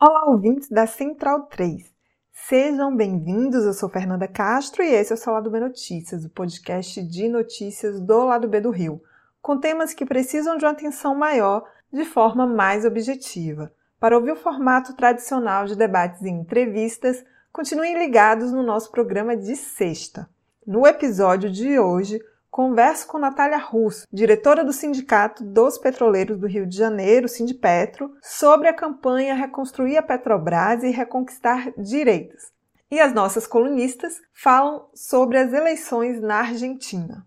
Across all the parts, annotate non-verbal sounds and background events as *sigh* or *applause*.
Olá, ouvintes da Central 3. Sejam bem-vindos. Eu sou Fernanda Castro e esse é o seu Lado B Notícias, o podcast de notícias do Lado B do Rio, com temas que precisam de uma atenção maior de forma mais objetiva. Para ouvir o formato tradicional de debates e entrevistas, continuem ligados no nosso programa de sexta. No episódio de hoje, Converso com Natália Russo, diretora do Sindicato dos Petroleiros do Rio de Janeiro, Sindipetro, sobre a campanha Reconstruir a Petrobras e Reconquistar Direitos. E as nossas colunistas falam sobre as eleições na Argentina.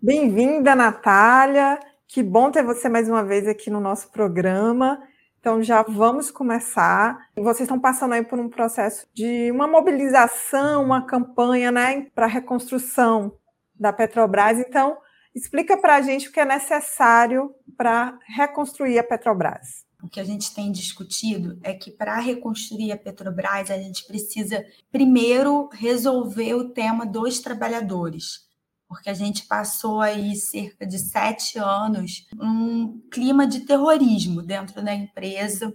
Bem-vinda, Natália. Que bom ter você mais uma vez aqui no nosso programa. Então já vamos começar. Vocês estão passando aí por um processo de uma mobilização, uma campanha, né, para a reconstrução da Petrobras. Então, explica para a gente o que é necessário para reconstruir a Petrobras. O que a gente tem discutido é que para reconstruir a Petrobras, a gente precisa primeiro resolver o tema dos trabalhadores porque a gente passou aí cerca de sete anos um clima de terrorismo dentro da empresa.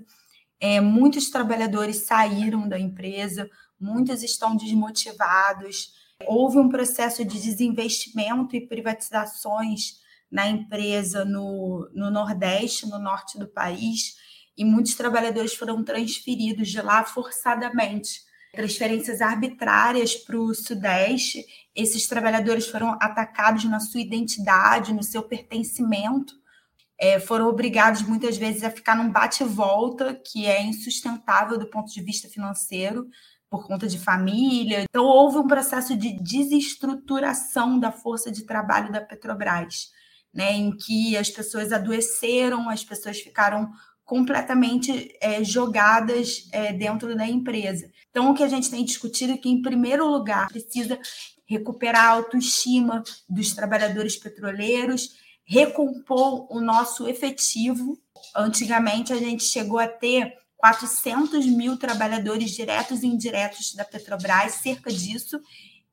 É, muitos trabalhadores saíram da empresa, muitos estão desmotivados. Houve um processo de desinvestimento e privatizações na empresa no, no Nordeste, no norte do país, e muitos trabalhadores foram transferidos de lá forçadamente transferências arbitrárias para o Sudeste. Esses trabalhadores foram atacados na sua identidade, no seu pertencimento, é, foram obrigados muitas vezes a ficar num bate-volta que é insustentável do ponto de vista financeiro, por conta de família. Então, houve um processo de desestruturação da força de trabalho da Petrobras, né, em que as pessoas adoeceram, as pessoas ficaram completamente é, jogadas é, dentro da empresa. Então, o que a gente tem discutido é que, em primeiro lugar, precisa recuperar a autoestima dos trabalhadores petroleiros, recompor o nosso efetivo. Antigamente, a gente chegou a ter 400 mil trabalhadores diretos e indiretos da Petrobras, cerca disso,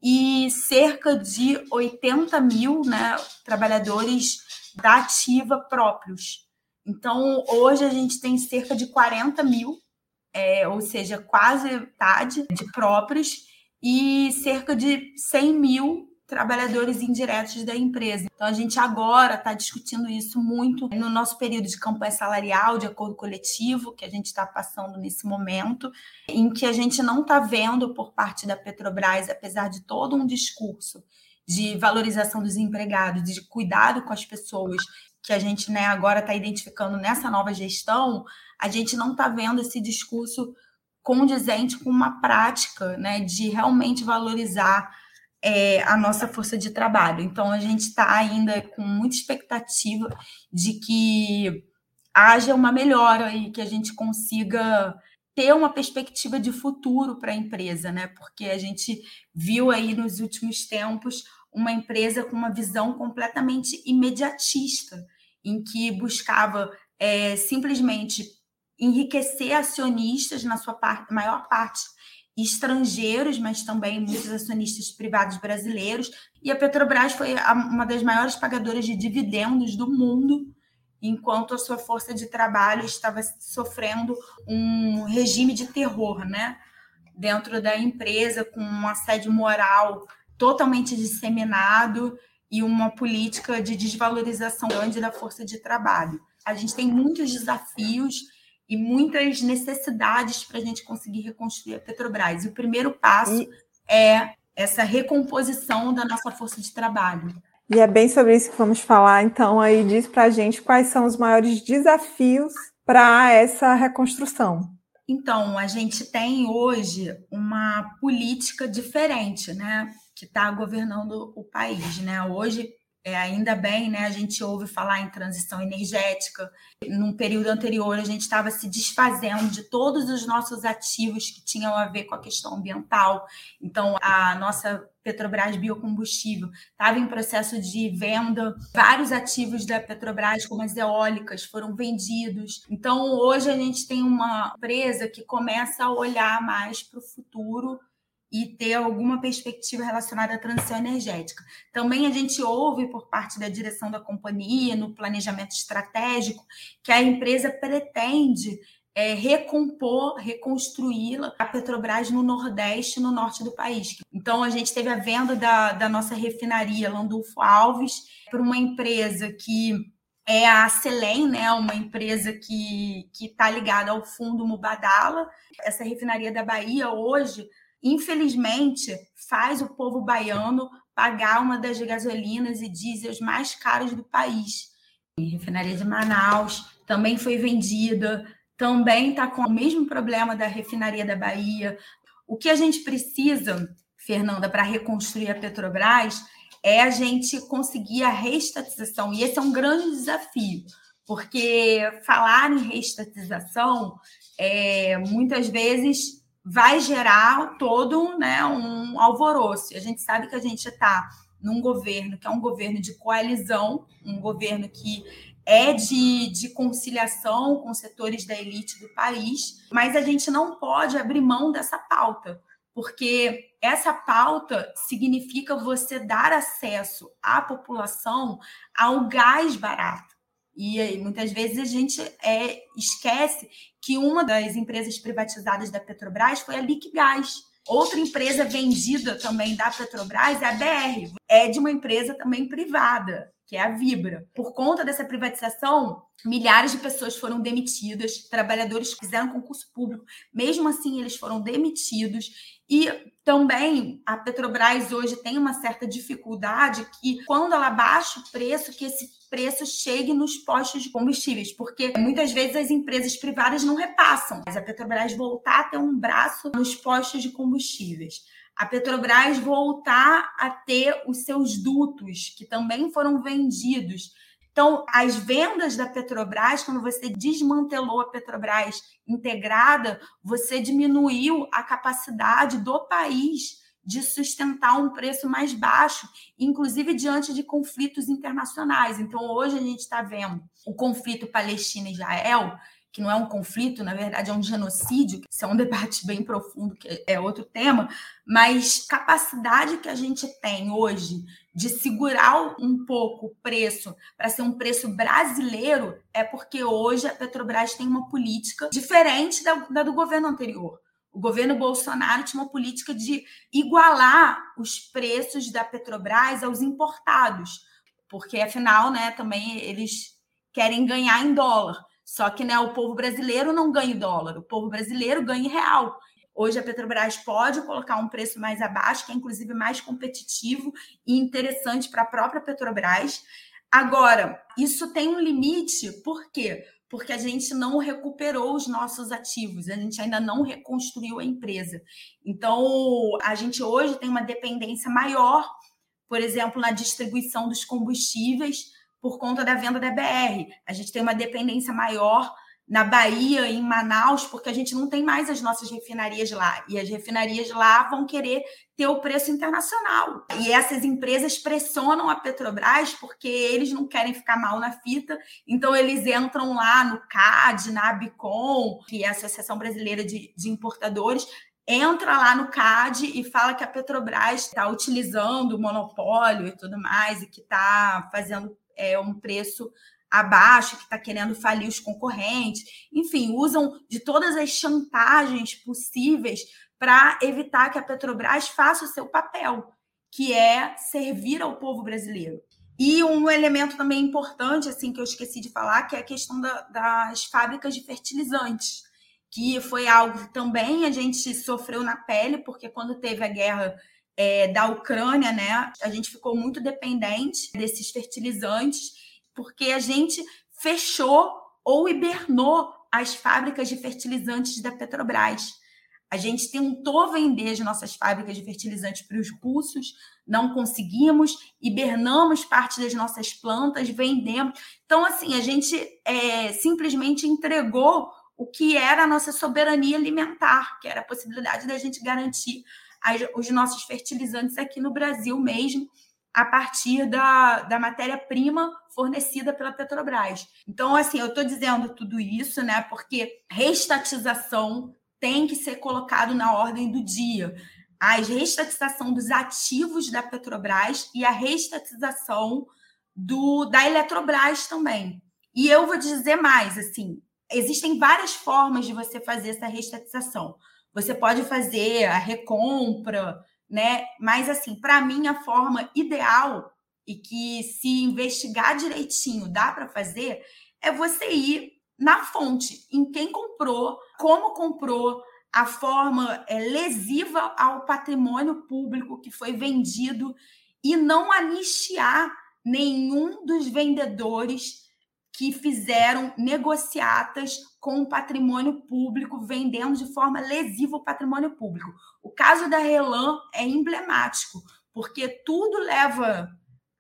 e cerca de 80 mil né, trabalhadores da ativa próprios. Então, hoje a gente tem cerca de 40 mil, é, ou seja, quase metade de próprios, e cerca de 100 mil trabalhadores indiretos da empresa. Então, a gente agora está discutindo isso muito no nosso período de campanha salarial, de acordo coletivo, que a gente está passando nesse momento, em que a gente não está vendo por parte da Petrobras, apesar de todo um discurso de valorização dos empregados, de cuidado com as pessoas, que a gente né, agora está identificando nessa nova gestão, a gente não está vendo esse discurso condizente com uma prática né, de realmente valorizar é, a nossa força de trabalho. Então, a gente está ainda com muita expectativa de que haja uma melhora e que a gente consiga ter uma perspectiva de futuro para a empresa, né? Porque a gente viu aí nos últimos tempos uma empresa com uma visão completamente imediatista em que buscava é, simplesmente enriquecer acionistas, na sua parte, maior parte estrangeiros, mas também muitos acionistas privados brasileiros. E a Petrobras foi uma das maiores pagadoras de dividendos do mundo, enquanto a sua força de trabalho estava sofrendo um regime de terror, né? Dentro da empresa, com um assédio moral totalmente disseminado e uma política de desvalorização grande da força de trabalho. A gente tem muitos desafios e muitas necessidades para a gente conseguir reconstruir a Petrobras. E o primeiro passo e... é essa recomposição da nossa força de trabalho. E é bem sobre isso que vamos falar. Então, aí diz para a gente quais são os maiores desafios para essa reconstrução. Então, a gente tem hoje uma política diferente, né? Que está governando o país, né? Hoje, é, ainda bem, né? A gente ouve falar em transição energética. Num período anterior, a gente estava se desfazendo de todos os nossos ativos que tinham a ver com a questão ambiental. Então, a nossa Petrobras Biocombustível estava em processo de venda. Vários ativos da Petrobras, como as eólicas, foram vendidos. Então, hoje a gente tem uma empresa que começa a olhar mais para o futuro e ter alguma perspectiva relacionada à transição energética. Também a gente ouve por parte da direção da companhia, no planejamento estratégico, que a empresa pretende é, recompor, reconstruí-la, a Petrobras no Nordeste no Norte do país. Então, a gente teve a venda da, da nossa refinaria Landulfo Alves para uma empresa que é a Selem, né, uma empresa que está ligada ao fundo Mubadala. Essa refinaria da Bahia, hoje, infelizmente, faz o povo baiano pagar uma das gasolinas e diesels mais caros do país. A refinaria de Manaus também foi vendida, também está com o mesmo problema da refinaria da Bahia. O que a gente precisa, Fernanda, para reconstruir a Petrobras é a gente conseguir a reestatização. E esse é um grande desafio, porque falar em reestatização é, muitas vezes vai gerar todo né, um alvoroço. E a gente sabe que a gente está num governo que é um governo de coalizão, um governo que é de, de conciliação com setores da elite do país, mas a gente não pode abrir mão dessa pauta, porque essa pauta significa você dar acesso à população ao gás barato. E muitas vezes a gente é, esquece que uma das empresas privatizadas da Petrobras foi a Liquigás. Outra empresa vendida também da Petrobras é a BR, é de uma empresa também privada que é a Vibra. Por conta dessa privatização, milhares de pessoas foram demitidas, trabalhadores fizeram concurso público, mesmo assim eles foram demitidos. E também a Petrobras hoje tem uma certa dificuldade que quando ela baixa o preço, que esse preço chegue nos postos de combustíveis, porque muitas vezes as empresas privadas não repassam, mas a Petrobras voltar a ter um braço nos postos de combustíveis a Petrobras voltar a ter os seus dutos, que também foram vendidos. Então, as vendas da Petrobras, quando você desmantelou a Petrobras integrada, você diminuiu a capacidade do país de sustentar um preço mais baixo, inclusive diante de conflitos internacionais. Então, hoje a gente está vendo o conflito Palestina-Israel, que não é um conflito, na verdade é um genocídio, isso é um debate bem profundo, que é outro tema, mas capacidade que a gente tem hoje de segurar um pouco o preço para ser um preço brasileiro é porque hoje a Petrobras tem uma política diferente da, da do governo anterior. O governo Bolsonaro tinha uma política de igualar os preços da Petrobras aos importados, porque afinal, né, também eles querem ganhar em dólar. Só que né, o povo brasileiro não ganha dólar, o povo brasileiro ganha real. Hoje a Petrobras pode colocar um preço mais abaixo, que é inclusive mais competitivo e interessante para a própria Petrobras. Agora, isso tem um limite, por quê? Porque a gente não recuperou os nossos ativos, a gente ainda não reconstruiu a empresa. Então, a gente hoje tem uma dependência maior, por exemplo, na distribuição dos combustíveis por conta da venda da BR. A gente tem uma dependência maior na Bahia, em Manaus, porque a gente não tem mais as nossas refinarias lá. E as refinarias lá vão querer ter o preço internacional. E essas empresas pressionam a Petrobras porque eles não querem ficar mal na fita, então eles entram lá no CAD, na ABICOM, que é a Associação Brasileira de, de Importadores, entra lá no CAD e fala que a Petrobras está utilizando o monopólio e tudo mais, e que está fazendo é, um preço abaixo, que está querendo falir os concorrentes. Enfim, usam de todas as chantagens possíveis para evitar que a Petrobras faça o seu papel, que é servir ao povo brasileiro. E um elemento também importante, assim, que eu esqueci de falar, que é a questão da, das fábricas de fertilizantes, que foi algo que também a gente sofreu na pele, porque quando teve a guerra é, da Ucrânia, né? A gente ficou muito dependente desses fertilizantes, porque a gente fechou ou hibernou as fábricas de fertilizantes da Petrobras. A gente tentou vender as nossas fábricas de fertilizantes para os russos, não conseguimos, hibernamos parte das nossas plantas, vendemos. Então, assim, a gente é, simplesmente entregou o que era a nossa soberania alimentar, que era a possibilidade da gente garantir as, os nossos fertilizantes aqui no Brasil mesmo, a partir da, da matéria-prima fornecida pela Petrobras. Então, assim, eu estou dizendo tudo isso, né, porque reestatização tem que ser colocado na ordem do dia. A reestatização dos ativos da Petrobras e a reestatização do, da Eletrobras também. E eu vou dizer mais, assim, existem várias formas de você fazer essa reestatização. Você pode fazer a recompra, né? Mas assim, para mim a forma ideal e que se investigar direitinho dá para fazer é você ir na fonte, em quem comprou, como comprou, a forma é, lesiva ao patrimônio público que foi vendido e não anistiar nenhum dos vendedores que fizeram negociatas com o patrimônio público, vendendo de forma lesiva o patrimônio público. O caso da Relan é emblemático, porque tudo leva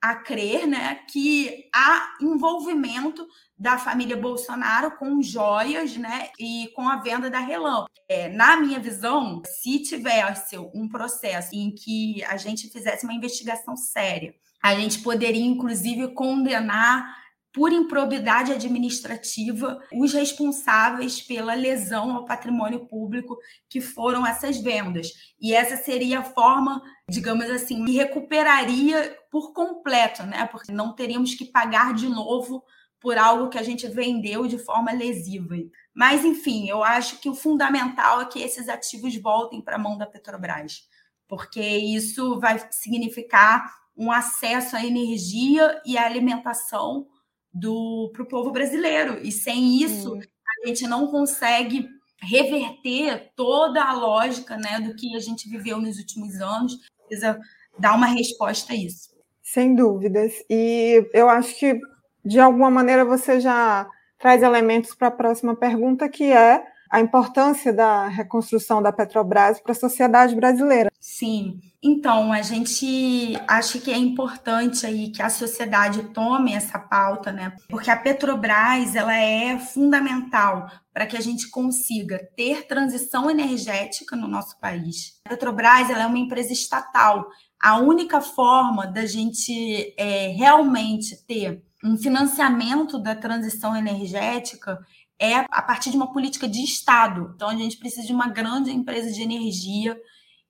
a crer né, que há envolvimento da família Bolsonaro com joias né, e com a venda da Relan. É, na minha visão, se tivesse um processo em que a gente fizesse uma investigação séria, a gente poderia, inclusive, condenar por improbidade administrativa os responsáveis pela lesão ao patrimônio público que foram essas vendas. E essa seria a forma, digamos assim, que recuperaria por completo, né? Porque não teríamos que pagar de novo por algo que a gente vendeu de forma lesiva. Mas, enfim, eu acho que o fundamental é que esses ativos voltem para a mão da Petrobras, porque isso vai significar um acesso à energia e à alimentação para o povo brasileiro. E sem isso, hum. a gente não consegue reverter toda a lógica né, do que a gente viveu nos últimos anos. Precisa dar uma resposta a isso. Sem dúvidas. E eu acho que, de alguma maneira, você já traz elementos para a próxima pergunta, que é a importância da reconstrução da Petrobras para a sociedade brasileira. Sim. Então, a gente acha que é importante aí que a sociedade tome essa pauta, né? Porque a Petrobras, ela é fundamental para que a gente consiga ter transição energética no nosso país. A Petrobras, ela é uma empresa estatal. A única forma da gente é, realmente ter um financiamento da transição energética é a partir de uma política de Estado. Então, a gente precisa de uma grande empresa de energia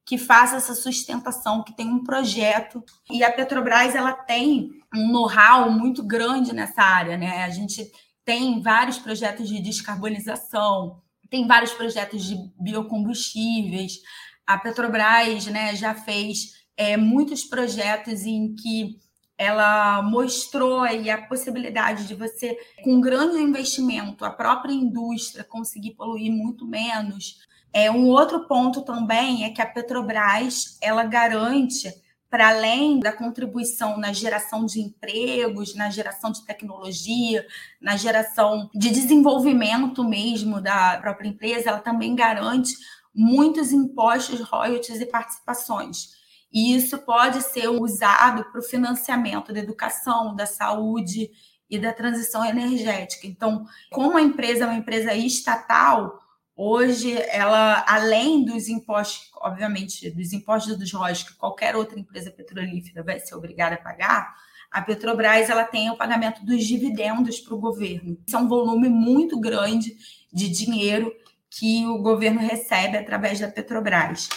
que faça essa sustentação, que tem um projeto. E a Petrobras ela tem um know-how muito grande nessa área, né? A gente tem vários projetos de descarbonização, tem vários projetos de biocombustíveis. A Petrobras, né, já fez é, muitos projetos em que ela mostrou aí a possibilidade de você, com grande investimento, a própria indústria conseguir poluir muito menos. É, um outro ponto também é que a Petrobras ela garante, para além da contribuição na geração de empregos, na geração de tecnologia, na geração de desenvolvimento mesmo da própria empresa, ela também garante muitos impostos, royalties e participações. E isso pode ser usado para o financiamento da educação, da saúde e da transição energética. Então, como a empresa é uma empresa estatal, hoje ela, além dos impostos, obviamente, dos impostos dos royalties que qualquer outra empresa petrolífera vai ser obrigada a pagar, a Petrobras ela tem o pagamento dos dividendos para o governo. Isso é um volume muito grande de dinheiro que o governo recebe através da Petrobras.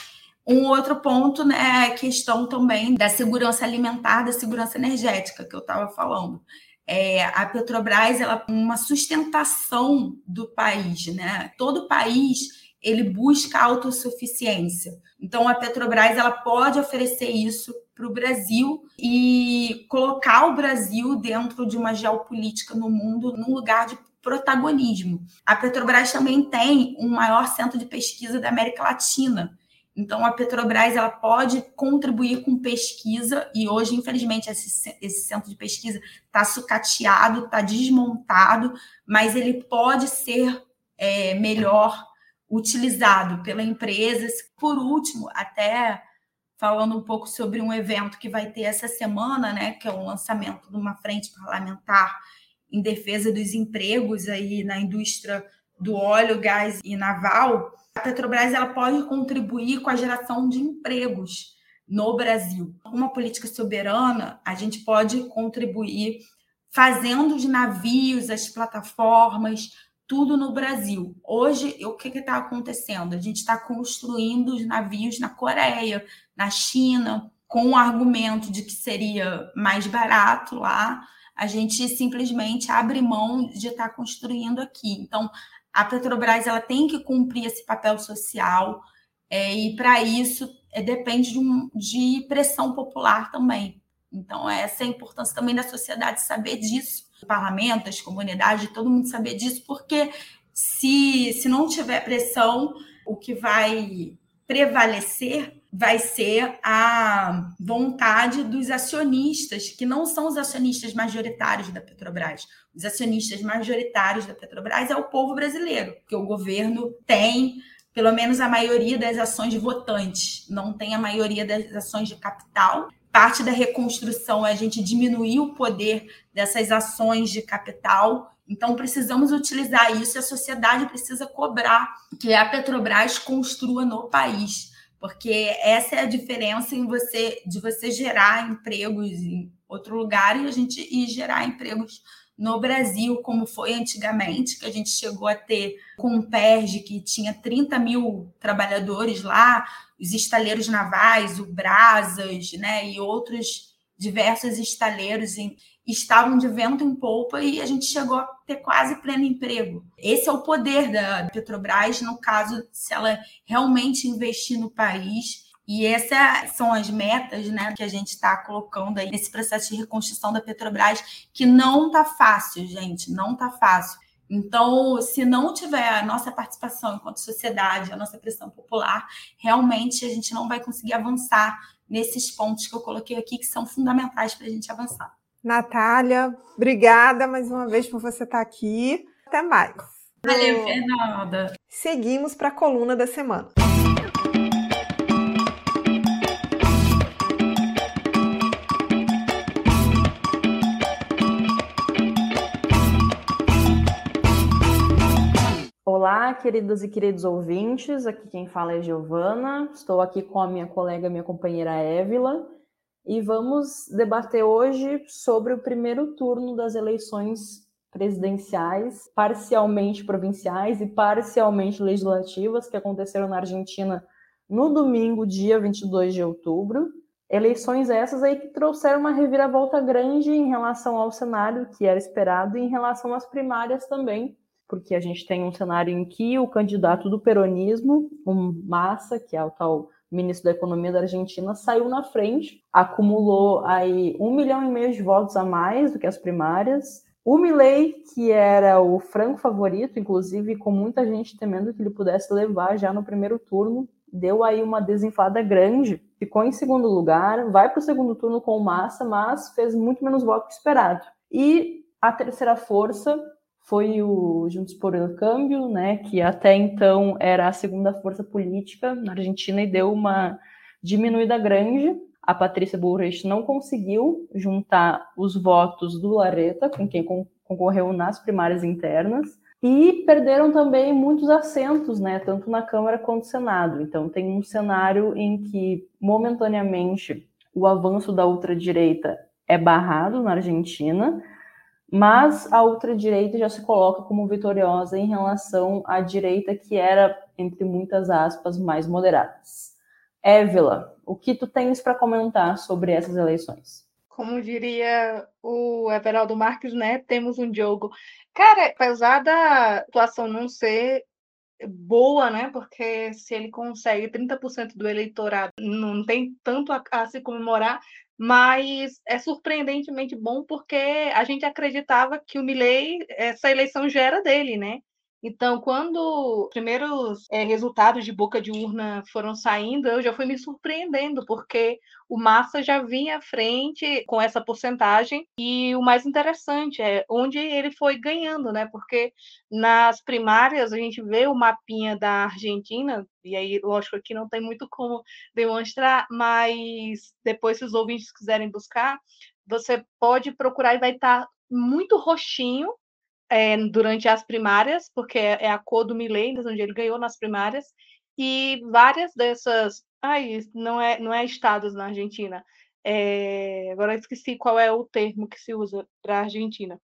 Um outro ponto né, é a questão também da segurança alimentar, da segurança energética, que eu estava falando. É, a Petrobras ela é uma sustentação do país, né? Todo país ele busca autossuficiência. Então a Petrobras ela pode oferecer isso para o Brasil e colocar o Brasil dentro de uma geopolítica no mundo num lugar de protagonismo. A Petrobras também tem um maior centro de pesquisa da América Latina. Então, a Petrobras ela pode contribuir com pesquisa, e hoje, infelizmente, esse, esse centro de pesquisa está sucateado, está desmontado, mas ele pode ser é, melhor utilizado pela empresa. Por último, até falando um pouco sobre um evento que vai ter essa semana, né, que é o lançamento de uma frente parlamentar em defesa dos empregos aí na indústria do óleo, gás e naval. A Petrobras ela pode contribuir com a geração de empregos no Brasil. Uma política soberana, a gente pode contribuir fazendo os navios, as plataformas, tudo no Brasil. Hoje, o que está acontecendo? A gente está construindo os navios na Coreia, na China, com o argumento de que seria mais barato lá. A gente simplesmente abre mão de estar tá construindo aqui. Então, a Petrobras ela tem que cumprir esse papel social, é, e para isso é, depende de, um, de pressão popular também. Então, essa é a importância também da sociedade saber disso, o parlamento, as comunidades, todo mundo saber disso, porque se, se não tiver pressão, o que vai prevalecer vai ser a vontade dos acionistas, que não são os acionistas majoritários da Petrobras. Os acionistas majoritários da Petrobras é o povo brasileiro, que o governo tem pelo menos a maioria das ações votantes, não tem a maioria das ações de capital. Parte da reconstrução é a gente diminuir o poder dessas ações de capital. Então, precisamos utilizar isso e a sociedade precisa cobrar que a Petrobras construa no país, porque essa é a diferença em você de você gerar empregos em outro lugar e a gente e gerar empregos no Brasil, como foi antigamente, que a gente chegou a ter com o PERJ, que tinha 30 mil trabalhadores lá, os estaleiros navais, o Brasas, né, e outros diversos estaleiros em, estavam de vento em polpa e a gente chegou a ter quase pleno emprego. Esse é o poder da Petrobras, no caso, se ela realmente investir no país e essas são as metas né, que a gente está colocando aí nesse processo de reconstrução da Petrobras, que não está fácil, gente, não está fácil. Então, se não tiver a nossa participação enquanto sociedade, a nossa pressão popular, realmente a gente não vai conseguir avançar nesses pontos que eu coloquei aqui, que são fundamentais para a gente avançar. Natália, obrigada mais uma vez por você estar aqui. Até mais. Valeu, Fernanda. Seguimos para a coluna da semana. Olá, queridas e queridos ouvintes. Aqui quem fala é Giovana. Estou aqui com a minha colega, minha companheira Évila, e vamos debater hoje sobre o primeiro turno das eleições presidenciais, parcialmente provinciais e parcialmente legislativas que aconteceram na Argentina no domingo, dia 22 de outubro. Eleições essas aí que trouxeram uma reviravolta grande em relação ao cenário que era esperado e em relação às primárias também, porque a gente tem um cenário em que o candidato do peronismo, o Massa, que é o tal ministro da Economia da Argentina, saiu na frente, acumulou aí um milhão e meio de votos a mais do que as primárias. O Milley, que era o franco favorito, inclusive com muita gente temendo que ele pudesse levar já no primeiro turno, deu aí uma desinflada grande, ficou em segundo lugar, vai para o segundo turno com o Massa, mas fez muito menos votos que esperado. E a terceira força foi o Juntos por el Câmbio, né, que até então era a segunda força política na Argentina e deu uma diminuída grande. A Patrícia Bullrich não conseguiu juntar os votos do Lareta, com quem concorreu nas primárias internas, e perderam também muitos assentos, né, tanto na Câmara quanto no Senado. Então tem um cenário em que momentaneamente o avanço da ultradireita é barrado na Argentina, mas a ultradireita já se coloca como vitoriosa em relação à direita que era, entre muitas aspas, mais moderadas. Évila, o que tu tens para comentar sobre essas eleições? Como diria o Everaldo Marques, né? Temos um jogo. Cara, apesar da atuação não ser boa, né? Porque se ele consegue 30% do eleitorado, não tem tanto a, a se comemorar, mas é surpreendentemente bom porque a gente acreditava que o Milley, essa eleição já era dele, né? Então, quando os primeiros é, resultados de boca de urna foram saindo, eu já fui me surpreendendo, porque o Massa já vinha à frente com essa porcentagem, e o mais interessante é onde ele foi ganhando, né? Porque nas primárias a gente vê o mapinha da Argentina, e aí, lógico, aqui não tem muito como demonstrar, mas depois, se os ouvintes quiserem buscar, você pode procurar e vai estar muito roxinho é, durante as primárias, porque é, é a cor do Milley, onde ele ganhou nas primárias, e várias dessas. Ai, não é, não é estados na Argentina. É, agora esqueci qual é o termo que se usa para a Argentina.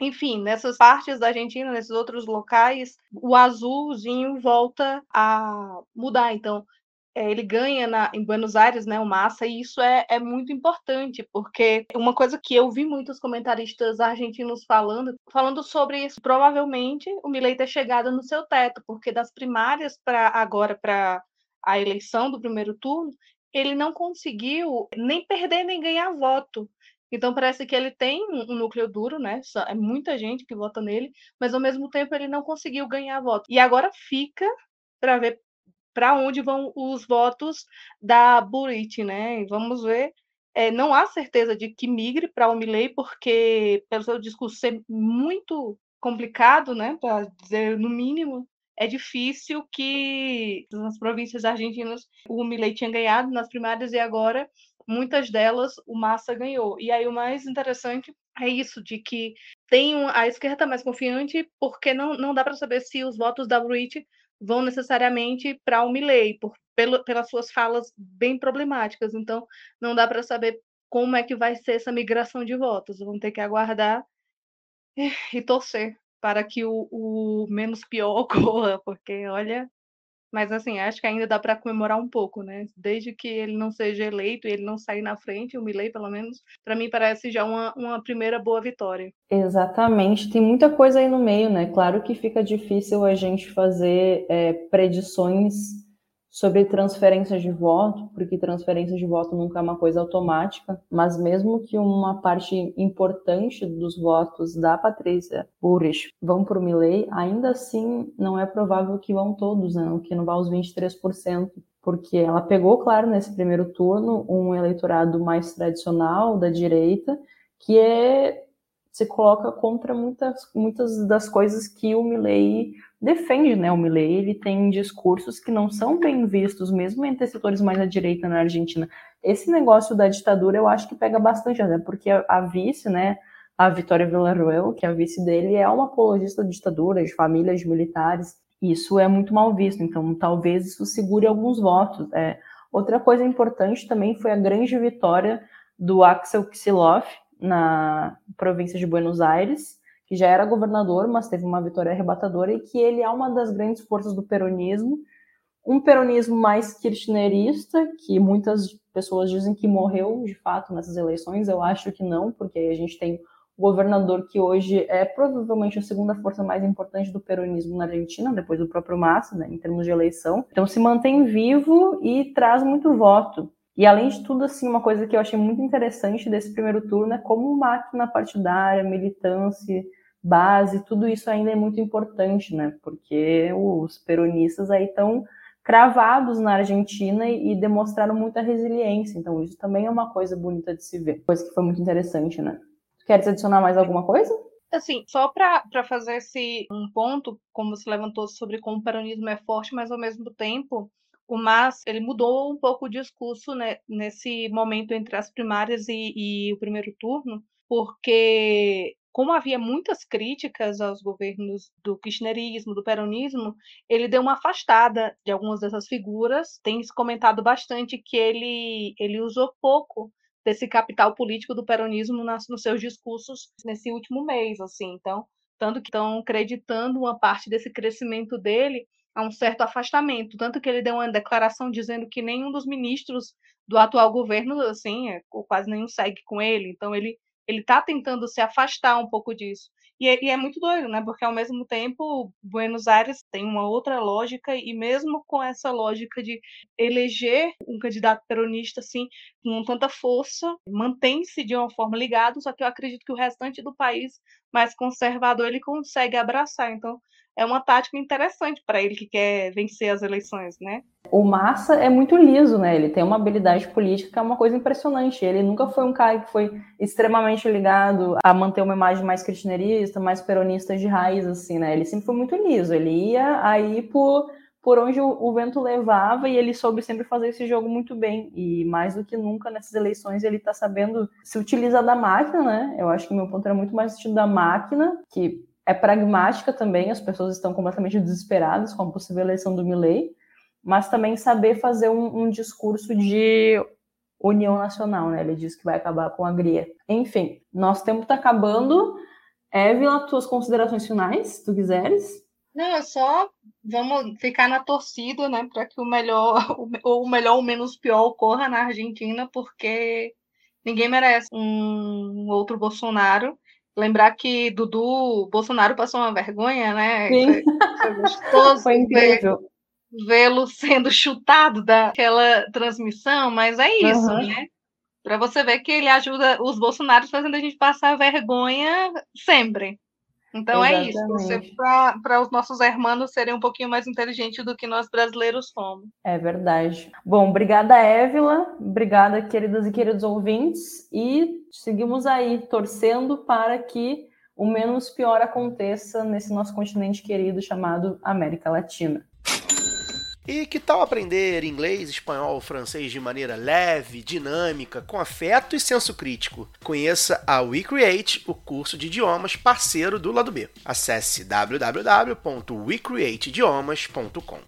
Enfim, nessas partes da Argentina, nesses outros locais, o azulzinho volta a mudar. Então, é, ele ganha na, em Buenos Aires, né, o Massa, e isso é, é muito importante, porque uma coisa que eu vi muitos comentaristas argentinos falando, falando sobre isso, provavelmente o Milei ter chegado no seu teto, porque das primárias para agora para a eleição do primeiro turno, ele não conseguiu nem perder nem ganhar voto. Então parece que ele tem um núcleo duro, né? É muita gente que vota nele, mas ao mesmo tempo ele não conseguiu ganhar voto. E agora fica para ver para onde vão os votos da Buriti, né? vamos ver. É, não há certeza de que migre para o Milley, porque, pelo seu discurso ser muito complicado, né, para dizer no mínimo, é difícil que nas províncias argentinas o Milley tinha ganhado nas primárias e agora muitas delas o Massa ganhou. E aí o mais interessante é isso, de que tem a esquerda mais confiante, porque não, não dá para saber se os votos da Bruit vão necessariamente para o Milley, por, pelo, pelas suas falas bem problemáticas. Então, não dá para saber como é que vai ser essa migração de votos. Vamos ter que aguardar e torcer para que o, o menos pior *laughs* ocorra, porque olha, mas assim, acho que ainda dá para comemorar um pouco, né? Desde que ele não seja eleito e ele não sair na frente, o Milley, pelo menos, para mim parece já uma, uma primeira boa vitória. Exatamente, tem muita coisa aí no meio, né? Claro que fica difícil a gente fazer é, predições sobre transferência de voto, porque transferência de voto nunca é uma coisa automática, mas mesmo que uma parte importante dos votos da Patrícia Burrich vão para o Milley, ainda assim não é provável que vão todos, né? que não vá aos 23%, porque ela pegou, claro, nesse primeiro turno, um eleitorado mais tradicional da direita, que é se coloca contra muitas, muitas das coisas que o Milley defende, né? O Milley ele tem discursos que não são bem vistos, mesmo entre setores mais à direita na Argentina. Esse negócio da ditadura eu acho que pega bastante, né? Porque a, a vice, né? A Vitória Villarroel, que é a vice dele, é uma apologista da ditadura, de famílias militares. Isso é muito mal visto, então talvez isso segure alguns votos. É. Outra coisa importante também foi a grande vitória do Axel Kicillof, na província de Buenos Aires, que já era governador, mas teve uma vitória arrebatadora e que ele é uma das grandes forças do peronismo, um peronismo mais kirchnerista, que muitas pessoas dizem que morreu de fato nessas eleições, eu acho que não, porque a gente tem o governador que hoje é provavelmente a segunda força mais importante do peronismo na Argentina, depois do próprio Massa, né, em termos de eleição. Então se mantém vivo e traz muito voto. E além de tudo, assim, uma coisa que eu achei muito interessante desse primeiro turno é como máquina partidária, militância, base, tudo isso ainda é muito importante, né? Porque os peronistas aí estão cravados na Argentina e, demonstraram muita resiliência. Então, isso também é uma coisa bonita de se ver. Coisa que foi muito interessante, né? Queres adicionar mais alguma coisa? Assim, só para fazer esse um ponto, como você levantou sobre como o peronismo é forte, mas ao mesmo tempo o Mas ele mudou um pouco o discurso né, nesse momento entre as primárias e, e, o primeiro turno, porque como havia muitas críticas aos governos do kirchnerismo, do peronismo, ele deu uma afastada de algumas dessas figuras. Tem se comentado bastante que ele, ele usou pouco desse capital político do peronismo nas, nos seus discursos nesse último mês, assim. Então, tanto que estão acreditando uma parte desse crescimento dele a um certo afastamento, tanto que ele deu uma declaração dizendo que nenhum dos ministros do atual governo, assim, é, quase nenhum segue com ele, então ele ele está tentando se afastar um pouco disso. E é, e é, muito doido, né? Porque ao mesmo tempo, Buenos Aires tem uma outra lógica, e mesmo com essa lógica de eleger um candidato peronista assim, com tanta força, mantém-se de uma forma ligado, só que eu acredito que o restante do país mais conservador ele consegue abraçar. Então, é uma tática interessante para ele que quer vencer as eleições, né? O Massa é muito liso, né? Ele tem uma habilidade política que é uma coisa impressionante. Ele nunca foi um cara que foi extremamente ligado a manter uma imagem mais kirchnerista, mais peronista de raiz, assim, né? Ele sempre foi muito liso. Ele ia aí por, por onde o, o vento levava e ele soube sempre fazer esse jogo muito bem. E mais do que nunca nessas eleições ele tá sabendo se utilizar da máquina, né? Eu acho que meu ponto era muito mais sentido da máquina, que é pragmática também, as pessoas estão completamente desesperadas com a possível eleição do Milley, mas também saber fazer um, um discurso de união nacional, né? Ele diz que vai acabar com a grieta. Enfim, nosso tempo está acabando. Évila, tuas considerações finais, se tu quiseres. Não, é só vamos ficar na torcida, né, para que o melhor, ou o melhor ou menos pior ocorra na Argentina, porque ninguém merece um outro Bolsonaro. Lembrar que Dudu Bolsonaro passou uma vergonha, né? Sim. Foi, gostoso. *laughs* Foi incrível. Vê-lo sendo chutado daquela transmissão, mas é isso, uhum. né? Para você ver que ele ajuda os Bolsonaros fazendo a gente passar vergonha sempre. Então Exatamente. é isso, para os nossos irmãos serem um pouquinho mais inteligentes do que nós brasileiros somos. É verdade. Bom, obrigada, Évila. Obrigada, queridas e queridos ouvintes. E seguimos aí torcendo para que o menos pior aconteça nesse nosso continente querido chamado América Latina. E que tal aprender inglês, espanhol, francês de maneira leve, dinâmica, com afeto e senso crítico? Conheça a WeCreate, o curso de idiomas parceiro do lado B. Acesse www.wecreateidiomas.com.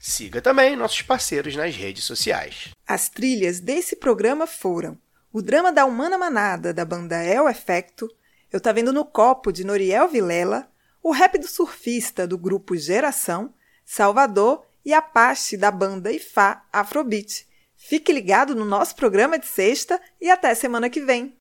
Siga também nossos parceiros nas redes sociais. As trilhas desse programa foram o drama da Humana Manada, da banda El Efecto, Eu Tá Vendo no Copo, de Noriel Vilela, o rap do surfista, do grupo Geração, Salvador e Apache da banda Ifá Afrobeat. Fique ligado no nosso programa de sexta e até semana que vem.